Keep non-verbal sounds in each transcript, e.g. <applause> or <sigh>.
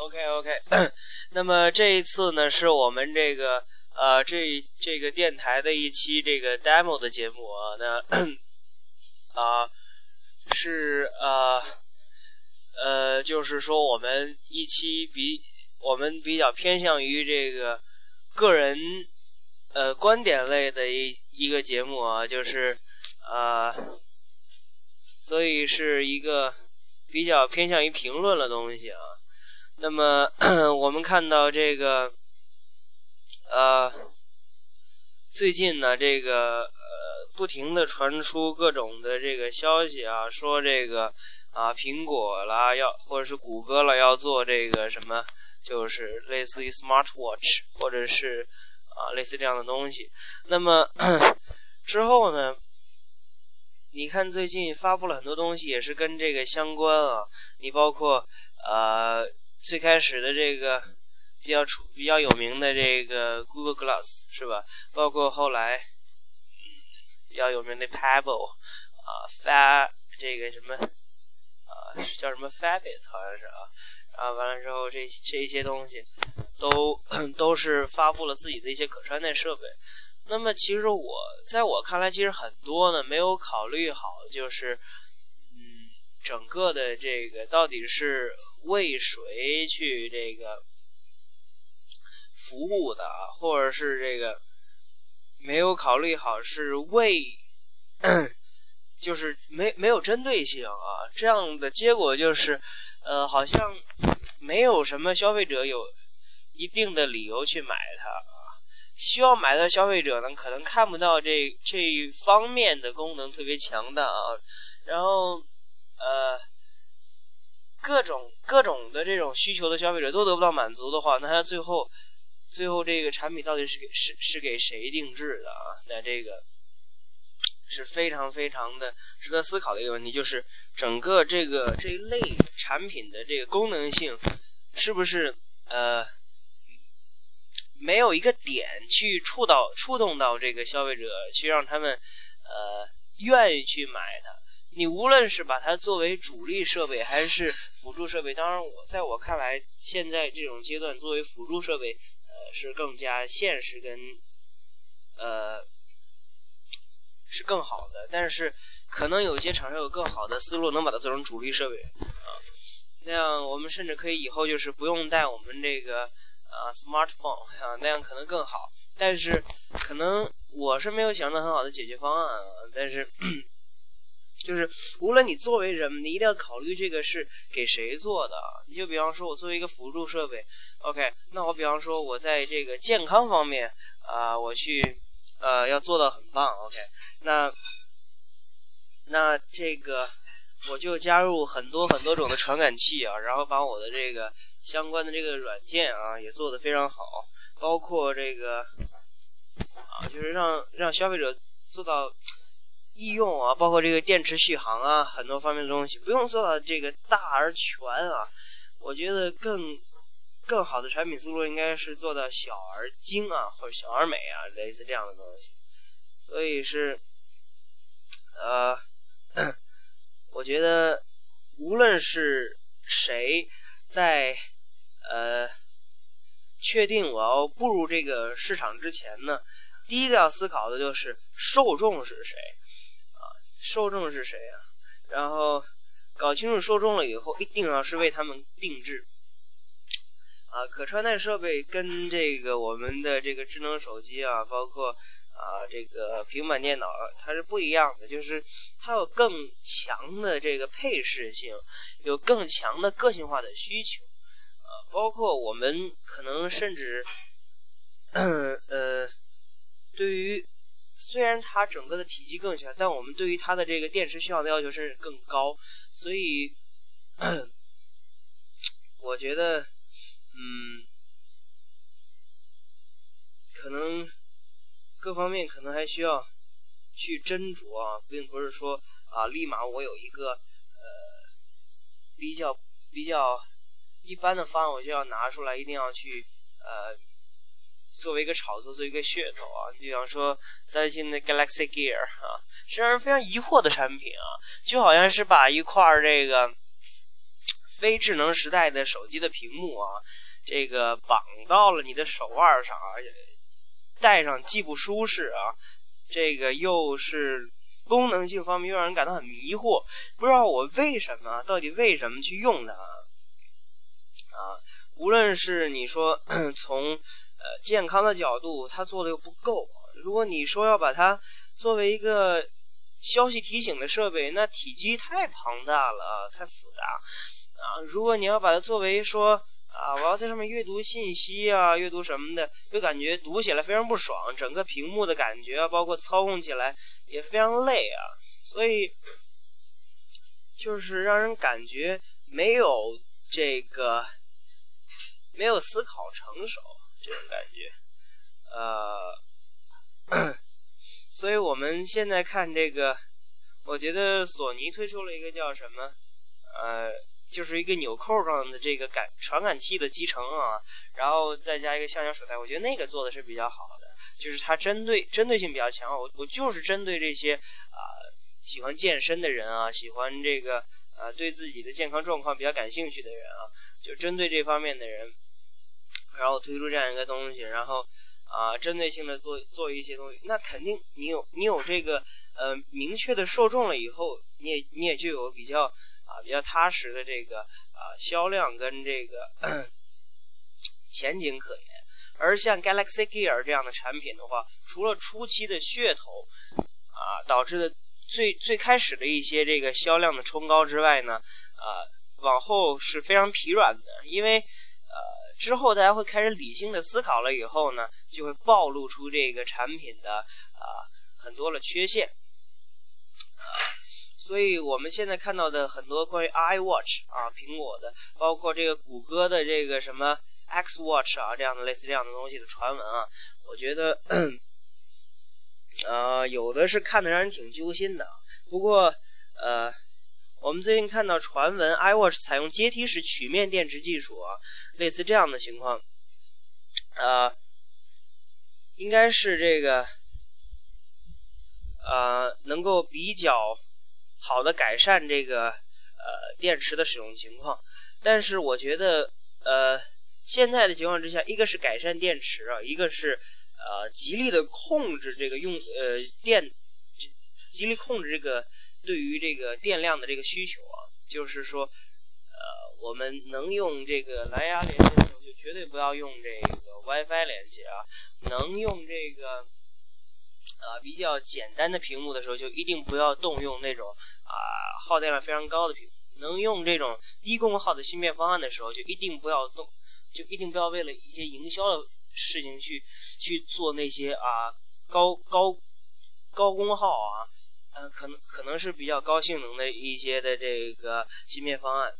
OK OK，<clears throat> 那么这一次呢，是我们这个呃这这个电台的一期这个 demo 的节目啊，那啊是呃呃，就是说我们一期比我们比较偏向于这个个人呃观点类的一一个节目啊，就是呃，所以是一个比较偏向于评论的东西啊。那么 <clears throat> 我们看到这个，呃，最近呢，这个呃，不停的传出各种的这个消息啊，说这个啊，苹果啦要或者是谷歌了要做这个什么，就是类似于 smart watch 或者是啊类似这样的东西。那么 <clears throat> 之后呢，你看最近发布了很多东西，也是跟这个相关啊，你包括呃。最开始的这个比较出比较有名的这个 Google Glass 是吧？包括后来比较有名的 Pebble 啊，发这个什么啊叫什么 Fabit 好像是啊，然后完了之后这这一些东西都 <clears throat> 都是发布了自己的一些可穿戴设备。那么其实我在我看来，其实很多呢没有考虑好，就是嗯整个的这个到底是。为谁去这个服务的，或者是这个没有考虑好是为，就是没没有针对性啊？这样的结果就是，呃，好像没有什么消费者有一定的理由去买它啊。希望买的消费者呢，可能看不到这这一方面的功能特别强大啊，然后呃。各种各种的这种需求的消费者都得不到满足的话，那他最后最后这个产品到底是给是是给谁定制的啊？那这个是非常非常的值得思考的一个问题，就是整个这个这一类产品的这个功能性是不是呃没有一个点去触到触动到这个消费者，去让他们呃愿意去买它？你无论是把它作为主力设备还是辅助设备，当然我在我看来，现在这种阶段作为辅助设备，呃，是更加现实跟呃是更好的。但是可能有些厂商有更好的思路，能把它做成主力设备啊。那样我们甚至可以以后就是不用带我们这个啊 smartphone 啊，那样可能更好。但是可能我是没有想到很好的解决方案啊。但是。就是无论你作为人，你一定要考虑这个是给谁做的。你就比方说，我作为一个辅助设备，OK，那我比方说，我在这个健康方面啊，我去呃要做到很棒，OK，那那这个我就加入很多很多种的传感器啊，然后把我的这个相关的这个软件啊也做得非常好，包括这个啊，就是让让消费者做到。易用啊，包括这个电池续航啊，很多方面的东西不用做到这个大而全啊。我觉得更更好的产品思路应该是做到小而精啊，或者小而美啊，类似这样的东西。所以是，呃，<clears throat> 我觉得无论是谁在呃确定我要步入这个市场之前呢，第一个要思考的就是受众是谁。受众是谁啊？然后搞清楚受众了以后，一定要是为他们定制。啊，可穿戴设备跟这个我们的这个智能手机啊，包括啊这个平板电脑，它是不一样的，就是它有更强的这个配饰性，有更强的个性化的需求。啊，包括我们可能甚至，呃，<coughs> 虽然它整个的体积更小，但我们对于它的这个电池续航的要求甚至更高，所以我觉得，嗯，可能各方面可能还需要去斟酌啊，并不是说啊，立马我有一个呃比较比较一般的方案，我就要拿出来，一定要去呃。作为一个炒作，作为一个噱头啊，你比方说三星的 Galaxy Gear 啊，是让人非常疑惑的产品啊，就好像是把一块这个非智能时代的手机的屏幕啊，这个绑到了你的手腕上啊，戴上既不舒适啊，这个又是功能性方面又让人感到很迷惑，不知道我为什么到底为什么去用它啊？无论是你说从呃健康的角度，它做的又不够，如果你说要把它作为一个消息提醒的设备，那体积太庞大了，太复杂啊！如果你要把它作为说啊，我要在上面阅读信息啊，阅读什么的，就感觉读起来非常不爽，整个屏幕的感觉啊，包括操控起来也非常累啊，所以就是让人感觉没有这个没有思考成熟这种感觉，呃。所以我们现在看这个，我觉得索尼推出了一个叫什么，呃，就是一个纽扣状的这个感传感器的集成啊，然后再加一个橡胶手带，我觉得那个做的是比较好的，就是它针对针对性比较强。我我就是针对这些啊喜欢健身的人啊，喜欢这个啊对自己的健康状况比较感兴趣的人啊，就针对这方面的人，然后推出这样一个东西，然后。啊，针对性的做做一些东西，那肯定你有你有这个呃明确的受众了以后，你也你也就有比较啊比较踏实的这个啊销量跟这个 <clears throat> 前景可言。而像 Galaxy Gear 这样的产品的话，除了初期的噱头啊导致的最最开始的一些这个销量的冲高之外呢，啊往后是非常疲软的，因为。之后大家会开始理性的思考了，以后呢，就会暴露出这个产品的啊很多的缺陷。所以我们现在看到的很多关于 iWatch 啊，苹果的，包括这个谷歌的这个什么 Xwatch 啊这样的类似这样的东西的传闻啊，我觉得，呃，有的是看得让人挺揪心的。不过，呃。我们最近看到传闻，iWatch 采用阶梯式曲面电池技术啊，类似这样的情况，呃，应该是这个，呃，能够比较好的改善这个呃电池的使用情况。但是我觉得，呃，现在的情况之下，一个是改善电池啊，一个是呃极力的控制这个用呃电，极力控制这个。对于这个电量的这个需求啊，就是说，呃，我们能用这个蓝牙连接的时候，就绝对不要用这个 WiFi 连接啊。能用这个呃比较简单的屏幕的时候，就一定不要动用那种啊耗电量非常高的屏幕。能用这种低功耗的芯片方案的时候，就一定不要动，就一定不要为了一些营销的事情去去做那些啊高高高功耗啊。嗯，可能可能是比较高性能的一些的这个芯片方案，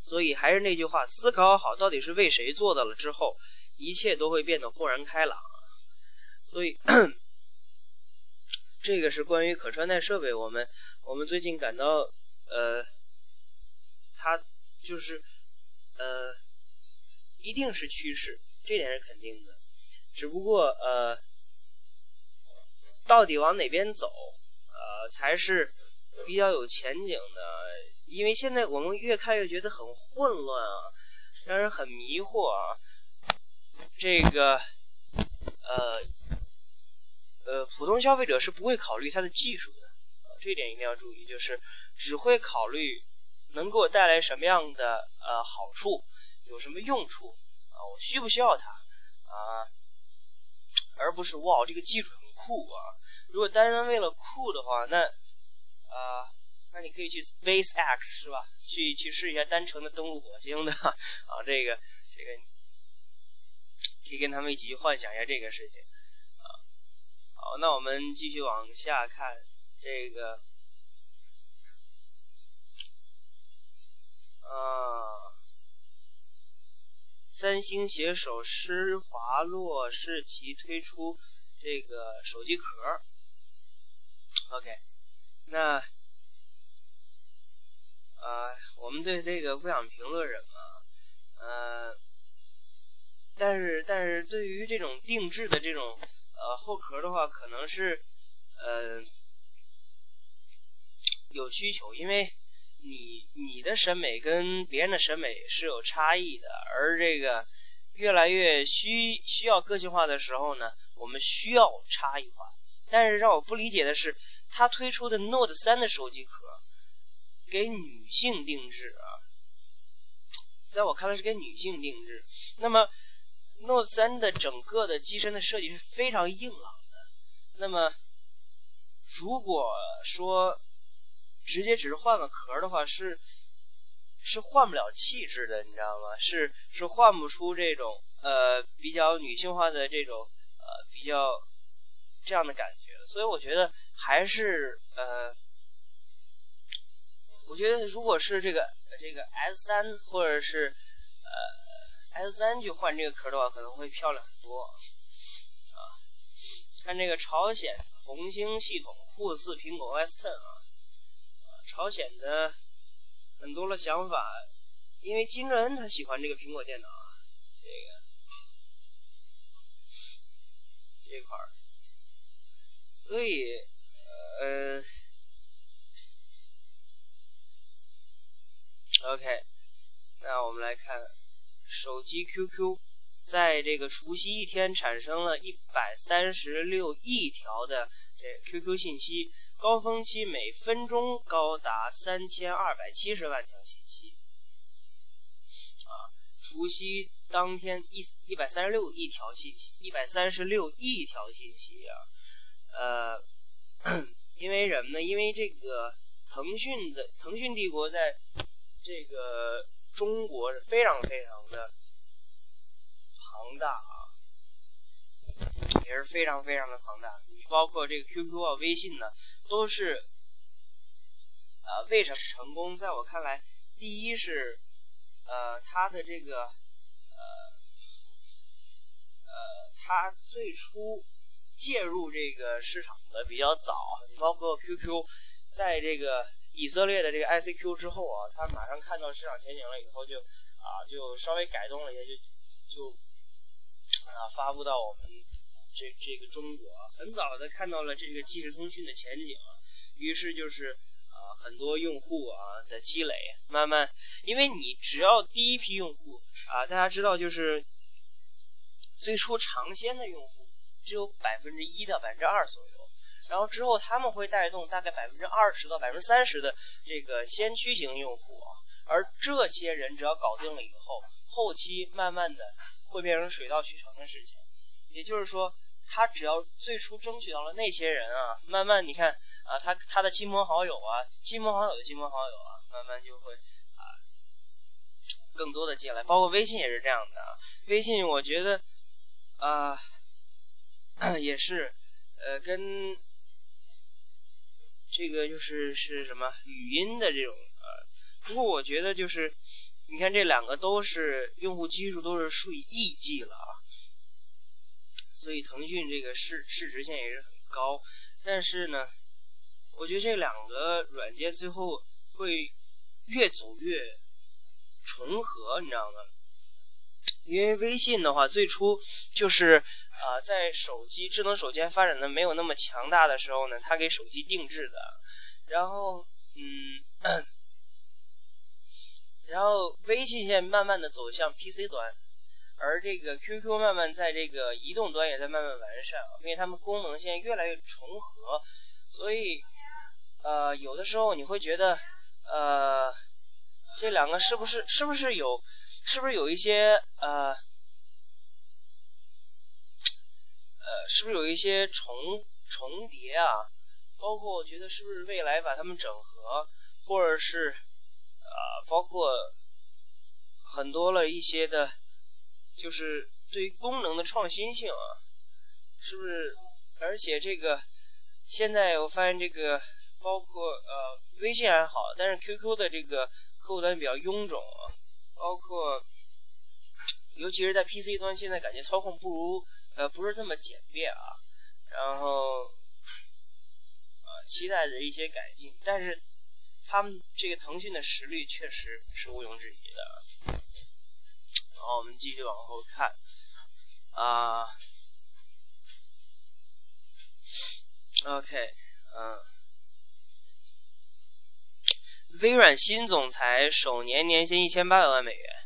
所以还是那句话，思考好到底是为谁做的了之后，一切都会变得豁然开朗。所以，<clears throat> 这个是关于可穿戴设备，我们我们最近感到，呃，它就是呃，一定是趋势，这点是肯定的。只不过呃，到底往哪边走？呃才是比较有前景的，因为现在我们越看越觉得很混乱啊，让人很迷惑啊。这个，呃，呃，普通消费者是不会考虑它的技术的，这一点一定要注意，就是只会考虑能给我带来什么样的呃好处，有什么用处啊，我需不需要它啊，而不是哇，这个技术酷啊。如果单单为了酷的话，那，啊，那你可以去 SpaceX 是吧？去去试一下单程的登陆火星的啊，这个这个，可以跟他们一起去幻想一下这个事情啊。好，那我们继续往下看这个，啊，三星携手施华洛世奇推出这个手机壳。OK，那，呃，我们对这个不想评论什么，呃，但是但是对于这种定制的这种呃后壳的话，可能是呃有需求，因为你你的审美跟别人的审美是有差异的，而这个越来越需需要个性化的时候呢，我们需要差异化。但是让我不理解的是，他推出的 Note 三的手机壳给女性定制啊，在我看来是给女性定制。那么 Note 三的整个的机身的设计是非常硬朗的。那么如果说直接只是换个壳的话，是是换不了气质的，你知道吗？是是换不出这种呃比较女性化的这种比较这样的感觉。所以我觉得还是呃，我觉得如果是这个这个 S 三或者是呃 S 三去换这个壳的话，可能会漂亮很多啊。看这个朝鲜红星系统酷似苹果 OS Ten 啊，朝鲜的很多的想法，因为金正恩他喜欢这个苹果电脑啊，这个这块儿。所以，呃，OK，那我们来看手机 QQ，在这个除夕一天产生了一百三十六亿条的这 QQ 信息，高峰期每分钟高达三千二百七十万条信息。啊，除夕当天一一百三十六亿条信息，一百三十六亿条信息啊。呃，<coughs> 因为什么呢？因为这个腾讯的腾讯帝国在这个中国是非常非常的庞大啊，也是非常非常的庞大。包括这个 QQ 啊、微信呢，都是呃，为什么成功？在我看来，第一是呃，它的这个呃，它最初。介入这个市场的比较早，你包括 QQ，在这个以色列的这个 ICQ 之后啊，他马上看到市场前景了以后，就啊就稍微改动了一下，就就啊发布到我们这这个中国，很早的看到了这个即时通讯的前景，于是就是啊很多用户啊的积累，慢慢，因为你只要第一批用户啊，大家知道就是最初尝鲜的用户。只有百分之一到百分之二左右，然后之后他们会带动大概百分之二十到百分之三十的这个先驱型用户啊，而这些人只要搞定了以后，后期慢慢的会变成水到渠成的事情。也就是说，他只要最初争取到了那些人啊，慢慢你看啊，他他的亲朋好友啊，亲朋好友的亲朋好友啊，慢慢就会啊更多的进来，包括微信也是这样的啊。微信我觉得啊。<clears throat> 也是，呃，跟这个就是是什么语音的这种呃，不过我觉得就是，你看这两个都是用户基数都是数以亿计了啊，所以腾讯这个市市值现在也是很高，但是呢，我觉得这两个软件最后会越走越重合，你知道吗？因为微信的话最初就是。啊，在手机智能手机发展的没有那么强大的时候呢，它给手机定制的。然后，嗯，然后微信现在慢慢的走向 PC 端，而这个 QQ 慢慢在这个移动端也在慢慢完善，因为它们功能现在越来越重合，所以，呃，有的时候你会觉得，呃，这两个是不是是不是有，是不是有一些呃。呃，是不是有一些重重叠啊？包括我觉得是不是未来把它们整合，或者是呃，包括很多了一些的，就是对于功能的创新性啊，是不是？而且这个现在我发现这个包括呃微信还好，但是 QQ 的这个客户端比较臃肿啊，包括尤其是在 PC 端，现在感觉操控不如。呃，不是那么简便啊，然后，呃，期待着一些改进，但是他们这个腾讯的实力确实是毋庸置疑的。好，我们继续往后看，啊，OK，嗯微软新总裁首年年薪一千八百万美元。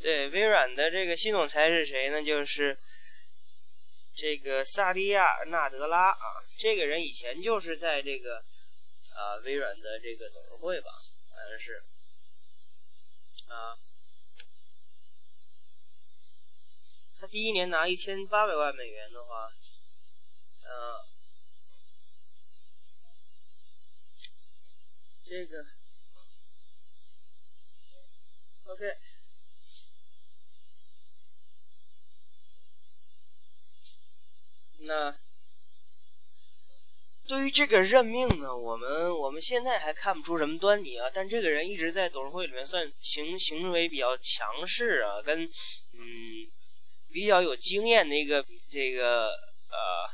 对，微软的这个新总裁是谁呢？就是这个萨利亚·纳德拉啊，这个人以前就是在这个啊微软的这个董事会吧，好像是啊。他第一年拿一千八百万美元的话，呃，这个，OK，那对于这个任命呢，我们我们现在还看不出什么端倪啊。但这个人一直在董事会里面算行行为比较强势啊，跟嗯。比较有经验的一个这个呃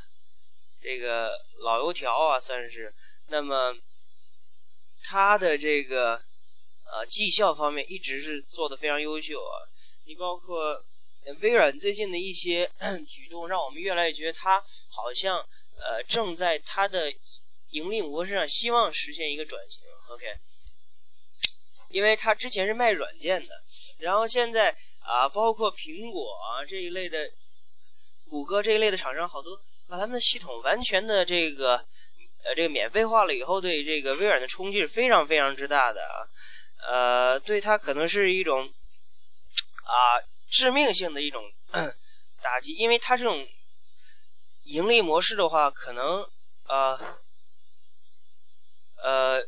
这个老油条啊，算是。那么他的这个呃绩效方面一直是做的非常优秀啊。你包括微软最近的一些 <clears throat> 举动，让我们越来越觉得他好像呃正在他的盈利模式上希望实现一个转型。OK，因为他之前是卖软件的，然后现在。啊，包括苹果啊这一类的，谷歌这一类的厂商，好多把他们的系统完全的这个，呃，这个免费化了以后，对这个微软的冲击是非常非常之大的啊，呃，对它可能是一种啊致命性的一种打击，因为它这种盈利模式的话，可能呃呃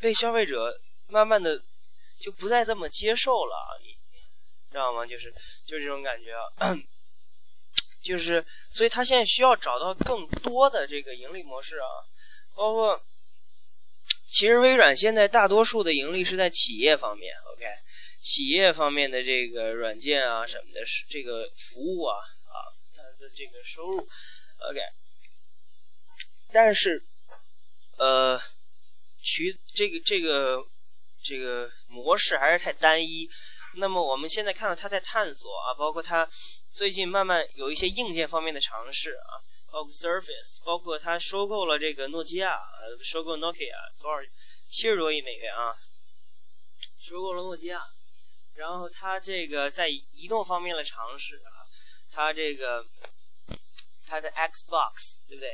被消费者慢慢的就不再这么接受了。你知道吗？就是就是这种感觉啊，就是所以他现在需要找到更多的这个盈利模式啊，包括其实微软现在大多数的盈利是在企业方面，OK，企业方面的这个软件啊什么的，是这个服务啊啊它的这个收入，OK，但是呃，渠这个这个这个模式还是太单一。那么我们现在看到他在探索啊，包括他最近慢慢有一些硬件方面的尝试啊，包括 Surface，包括他收购了这个诺基亚，呃，收购 Nokia 多少七十多亿美元啊，收购了诺基亚，然后他这个在移动方面的尝试啊，他这个他的 Xbox 对不对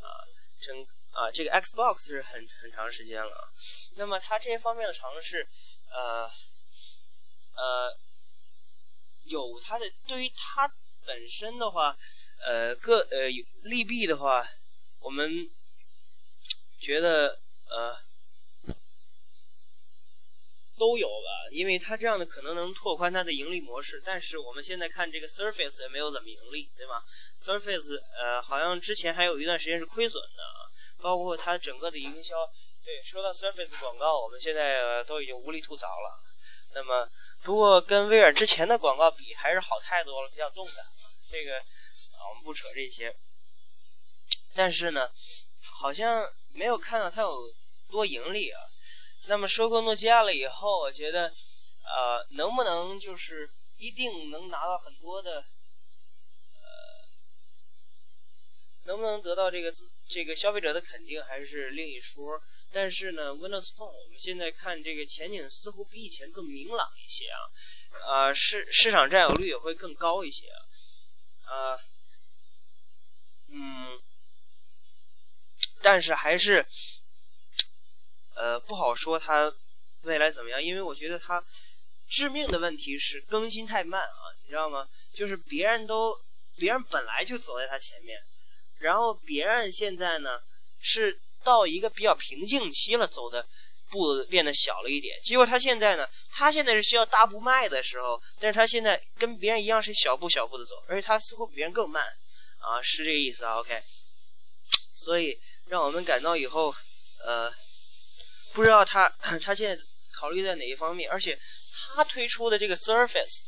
啊？整啊这个 Xbox 是很很长时间了，那么他这些方面的尝试，呃。呃，有它的对于它本身的话，呃，个呃利弊的话，我们觉得呃都有吧，因为它这样的可能能拓宽它的盈利模式。但是我们现在看这个 Surface 也没有怎么盈利，对吧？Surface 呃好像之前还有一段时间是亏损的，包括它整个的营销。对，说到 Surface 广告，我们现在都已经无力吐槽了。那么。不过跟微软之前的广告比，还是好太多了，比较动感。这个我们不扯这些。但是呢，好像没有看到它有多盈利啊。那么收购诺基亚了以后，我觉得，呃，能不能就是一定能拿到很多的，呃，能不能得到这个这个消费者的肯定，还是另一说。但是呢，Windows Phone 我们现在看这个前景似乎比以前更明朗一些啊，呃市市场占有率也会更高一些啊，呃嗯，但是还是呃不好说它未来怎么样，因为我觉得它致命的问题是更新太慢啊，你知道吗？就是别人都别人本来就走在它前面，然后别人现在呢是。到一个比较瓶颈期了，走的步变得小了一点。结果他现在呢，他现在是需要大步迈的时候，但是他现在跟别人一样是小步小步的走，而且他似乎比别人更慢，啊，是这个意思啊。OK，所以让我们感到以后，呃，不知道他他现在考虑在哪一方面，而且他推出的这个 Surface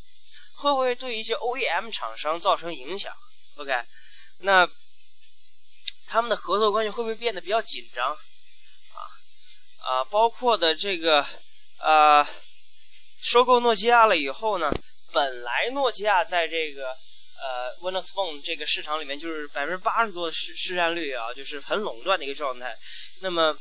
会不会对一些 OEM 厂商造成影响？OK，那。他们的合作关系会不会变得比较紧张？啊啊，包括的这个呃，收购诺基亚了以后呢，本来诺基亚在这个呃 Windows Phone 这个市场里面就是百分之八十多的市市占率啊，就是很垄断的一个状态。那么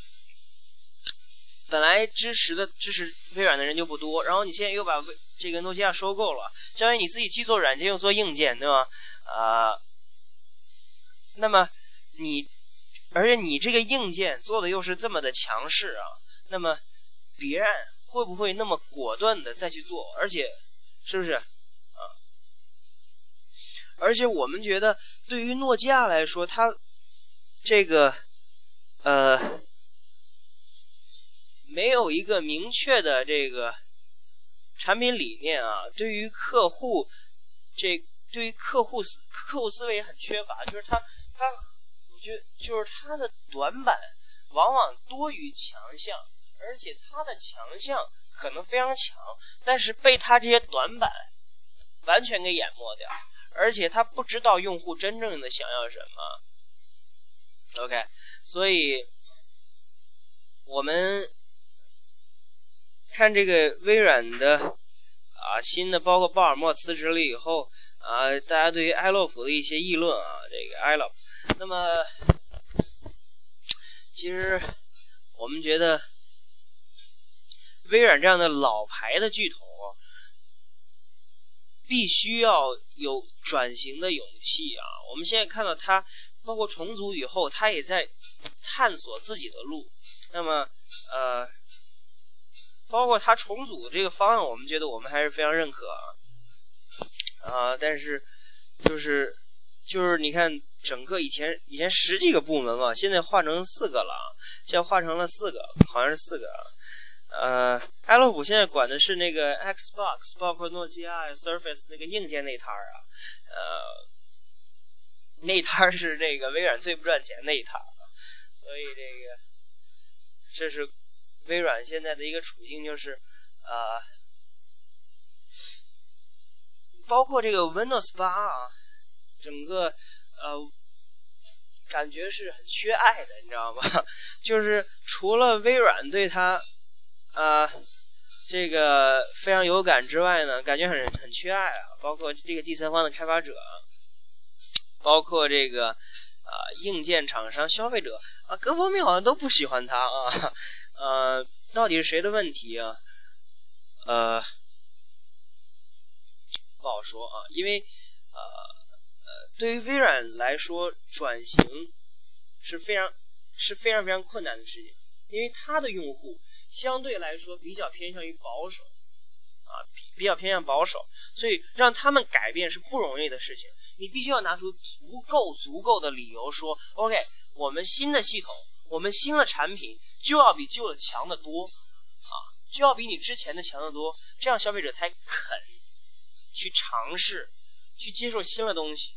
本来支持的支持微软的人就不多，然后你现在又把这个诺基亚收购了，相当于你自己既做软件又做硬件，对吧？啊，那么你，而且你这个硬件做的又是这么的强势啊，那么别人会不会那么果断的再去做？而且，是不是？而且我们觉得，对于诺基亚来说，它这个呃没有一个明确的这个产品理念啊，对于客户这对于客户思客户思维很缺乏，就是他他我觉得就是他的短板往往多于强项，而且他的强项可能非常强，但是被他这些短板完全给淹没掉。而且他不知道用户真正的想要什么，OK，所以我们看这个微软的啊新的，包括鲍尔默辞职了以后啊，大家对于埃洛普的一些议论啊，这个埃洛普，那么其实我们觉得微软这样的老牌的巨头。必须要有转型的勇气啊！我们现在看到他，包括重组以后，他也在探索自己的路。那么，呃，包括他重组这个方案，我们觉得我们还是非常认可啊。啊，但是就是就是你看，整个以前以前十几个部门嘛，现在换成四个了啊，现在换成了四个，好像是四个。啊。呃，艾洛普现在管的是那个 Xbox，包括诺基亚、Surface 那个硬件那摊儿啊，呃，那摊儿是这个微软最不赚钱那一摊儿，所以这个这是微软现在的一个处境，就是啊，包括这个 Windows 八啊，整个呃感觉是很缺爱的，你知道吗？<laughs> 就是除了微软对它。啊，这个非常有感之外呢，感觉很很缺爱啊。包括这个第三方的开发者，包括这个啊硬件厂商、消费者啊，各方面好像都不喜欢它啊。呃，到底是谁的问题啊？呃，不好说啊。因为呃呃，对于微软来说，转型是非常是非常非常困难的事情，因为它的用户。相对来说比较偏向于保守，啊，比较偏向保守，所以让他们改变是不容易的事情。你必须要拿出足够足够的理由说，OK，我们新的系统，我们新的产品就要比旧的强得多，啊，就要比你之前的强得多，这样消费者才肯去尝试，去接受新的东西。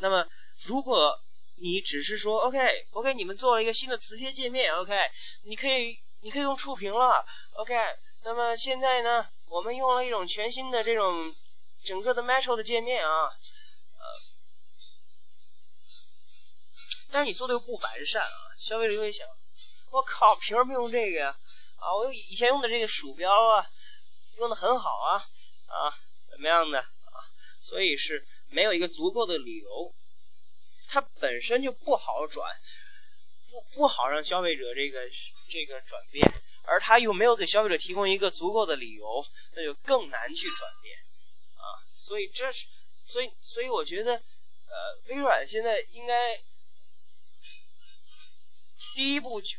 那么，如果你只是说 OK，OK，你们做了一个新的磁贴界面，OK，你可以。你可以用触屏了，OK。那么现在呢，我们用了一种全新的这种整个的 Metro 的界面啊，呃，但是你做的又不完善啊，消费者就会想，我靠，凭什么用这个呀？啊，我以前用的这个鼠标啊，用的很好啊，啊，怎么样的啊？所以是没有一个足够的理由，它本身就不好转。不不好让消费者这个这个转变，而他又没有给消费者提供一个足够的理由，那就更难去转变啊。所以这是，所以所以我觉得，呃，微软现在应该第一步就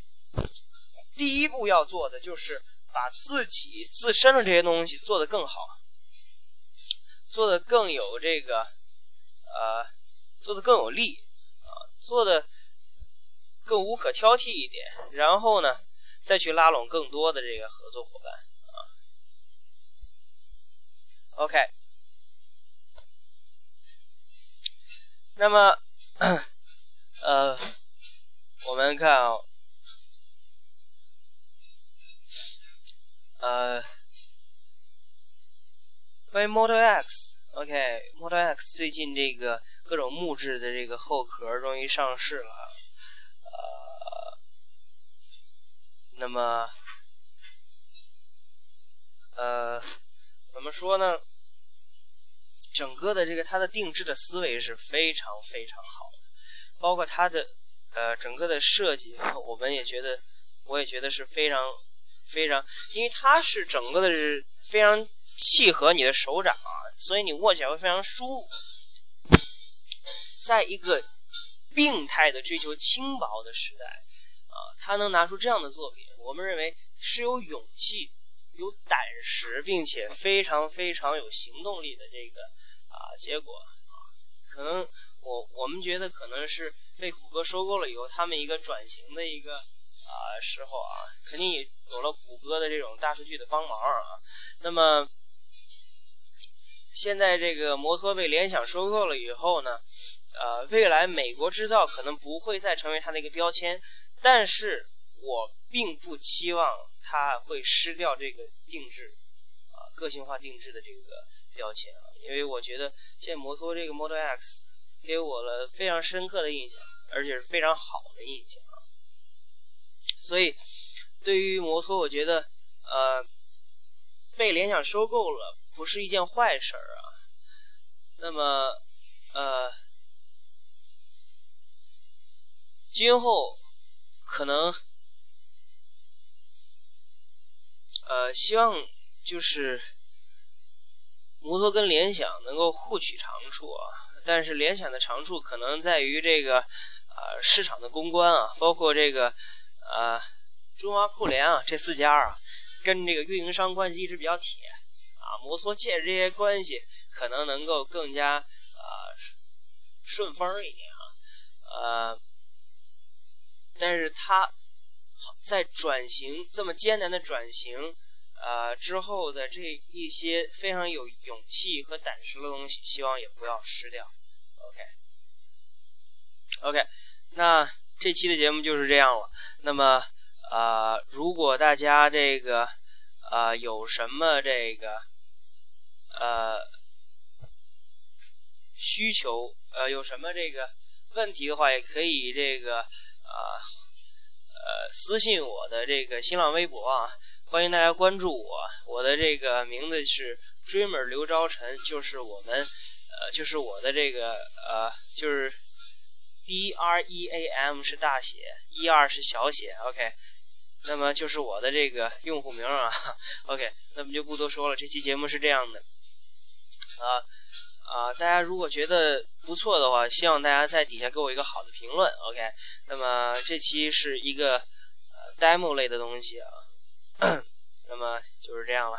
第一步要做的就是把自己自身的这些东西做得更好，做得更有这个呃，做得更有力啊，做的。更无可挑剔一点，然后呢，再去拉拢更多的这个合作伙伴啊。OK，那么，呃，我们看啊，呃，关于 Model X，OK，Model X 最近这个各种木质的这个后壳终于上市了。那么，呃，怎么说呢？整个的这个它的定制的思维是非常非常好的，包括它的呃整个的设计，<laughs> 我们也觉得，我也觉得是非常非常，因为它是整个的是非常契合你的手掌啊，所以你握起来会非常舒服。在一个病态的追求轻薄的时代啊，他能拿出这样的作品，我们认为是有勇气、有胆识，并且非常非常有行动力的这个啊结果啊，可能我我们觉得可能是被谷歌收购了以后，他们一个转型的一个啊时候啊，肯定也有了谷歌的这种大数据的帮忙啊。那么现在这个摩托被联想收购了以后呢？呃，未来美国制造可能不会再成为它的一个标签，但是我并不期望它会失掉这个定制，啊，个性化定制的这个标签啊，因为我觉得现在摩托这个 Model X 给我了非常深刻的印象，而且是非常好的印象啊，所以对于摩托，我觉得呃，被联想收购了不是一件坏事儿啊，那么呃。今后可能，呃，希望就是摩托跟联想能够互取长处啊。但是联想的长处可能在于这个啊市场的公关啊，包括这个啊中华酷联啊这四家啊，跟这个运营商关系一直比较铁啊。摩托借着这些关系，可能能够更加啊顺风一点啊，呃。但是他在转型这么艰难的转型，呃之后的这一些非常有勇气和胆识的东西，希望也不要失掉。OK，OK，那这期的节目就是这样了。那么呃，如果大家这个呃有什么这个呃需求，呃有什么这个问题的话，也可以这个。啊，呃，私信我的这个新浪微博啊，欢迎大家关注我。我的这个名字是 Dreamer 刘昭晨，就是我们，呃，就是我的这个呃，就是 D R E A M 是大写，，E R 是小写。OK，那么就是我的这个用户名啊。<laughs> OK，那么就不多说了。这期节目是这样的，啊。啊，大家如果觉得不错的话，希望大家在底下给我一个好的评论，OK。那么这期是一个呃 demo 类的东西啊，<coughs> 那么就是这样了。